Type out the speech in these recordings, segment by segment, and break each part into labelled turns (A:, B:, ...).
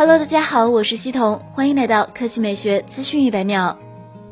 A: Hello，大家好，我是西彤，欢迎来到科技美学资讯一百秒。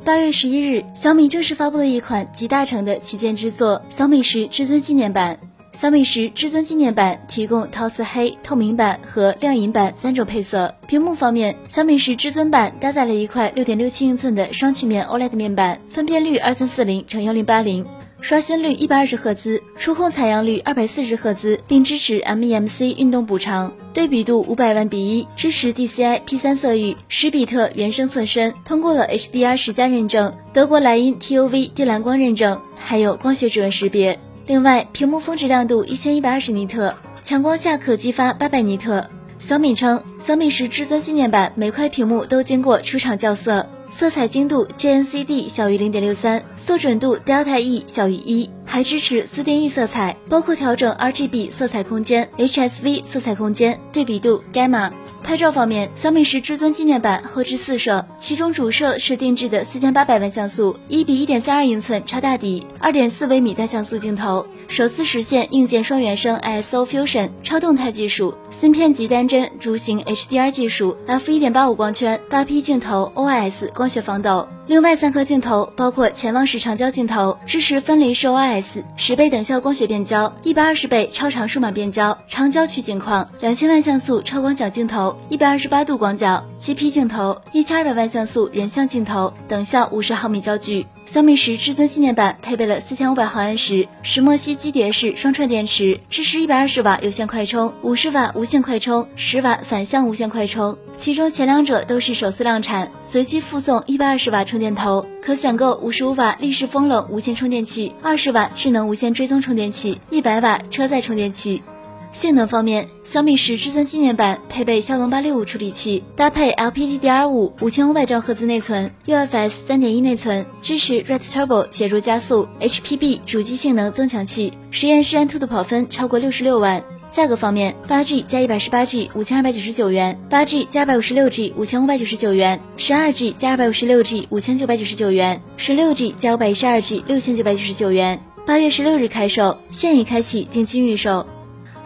A: 八月十一日，小米正式发布了一款集大成的旗舰之作——小米十至尊纪念版。小米十至尊纪念版提供陶瓷黑、透明版和亮银版三种配色。屏幕方面，小米十至尊版搭载了一块六点六七英寸的双曲面 OLED 面板，分辨率二三四零乘幺零八零。刷新率一百二十赫兹，触控采样率二百四十赫兹，并支持 MEMC 运动补偿，对比度五百万比一，支持 DCI P 三色域，十比特原生色深，通过了 HDR 十加认证，德国莱茵 TOV 低蓝光认证，还有光学指纹识别。另外，屏幕峰值亮度一千一百二十尼特，强光下可激发八百尼特。小米称，小米十至尊纪念版每块屏幕都经过出厂校色。色彩精度 JNCD 小于零点六三，色准度 Delta E 小于一，还支持自定义色彩，包括调整 RGB 色彩空间、HSV 色彩空间、对比度、Gamma。拍照方面，小米十至尊纪念版后置四摄，其中主摄是定制的四千八百万像素一比一点三二英寸超大底二点四微米单像素镜头，首次实现硬件双原生 ISO Fusion 超动态技术，芯片级单帧弧形 HDR 技术，f 一点八五光圈，八 P 镜头，OIS 光学防抖。另外三颗镜头包括潜望式长焦镜头，支持分离式 OIS，十倍等效光学变焦，一百二十倍超长数码变焦，长焦取景框，两千万像素超广角镜头，一百二十八度广角，七 P 镜头，一千二百万像素人像镜头，等效五十毫米焦距。小米十至尊纪念版配备了四千五百毫安时石墨烯基叠式双串电池，支持一百二十瓦有线快充、五十瓦无线快充、十瓦反向无线快充，其中前两者都是首次量产。随机附送一百二十瓦充电头，可选购五十五瓦立式风冷无线充电器、二十瓦智能无线追踪充电器、一百瓦车载充电器。性能方面，小米十至尊纪念版配备骁龙八六五处理器，搭配 LPDDR5 五千五百兆赫兹内存，UFS 三点一内存，支持 Red Turbo 写入加速，HPB 主机性能增强器，实验室安兔的跑分超过六十六万。价格方面，八 G 加一百十八 G 五千二百九十九元，八 G 加二百五十六 G 五千五百九十九元，十二 G 加二百五十六 G 五千九百九十九元，十六 G 加五百一十二 G 六千九百九十九元。八月十六日开售，现已开启定金预售。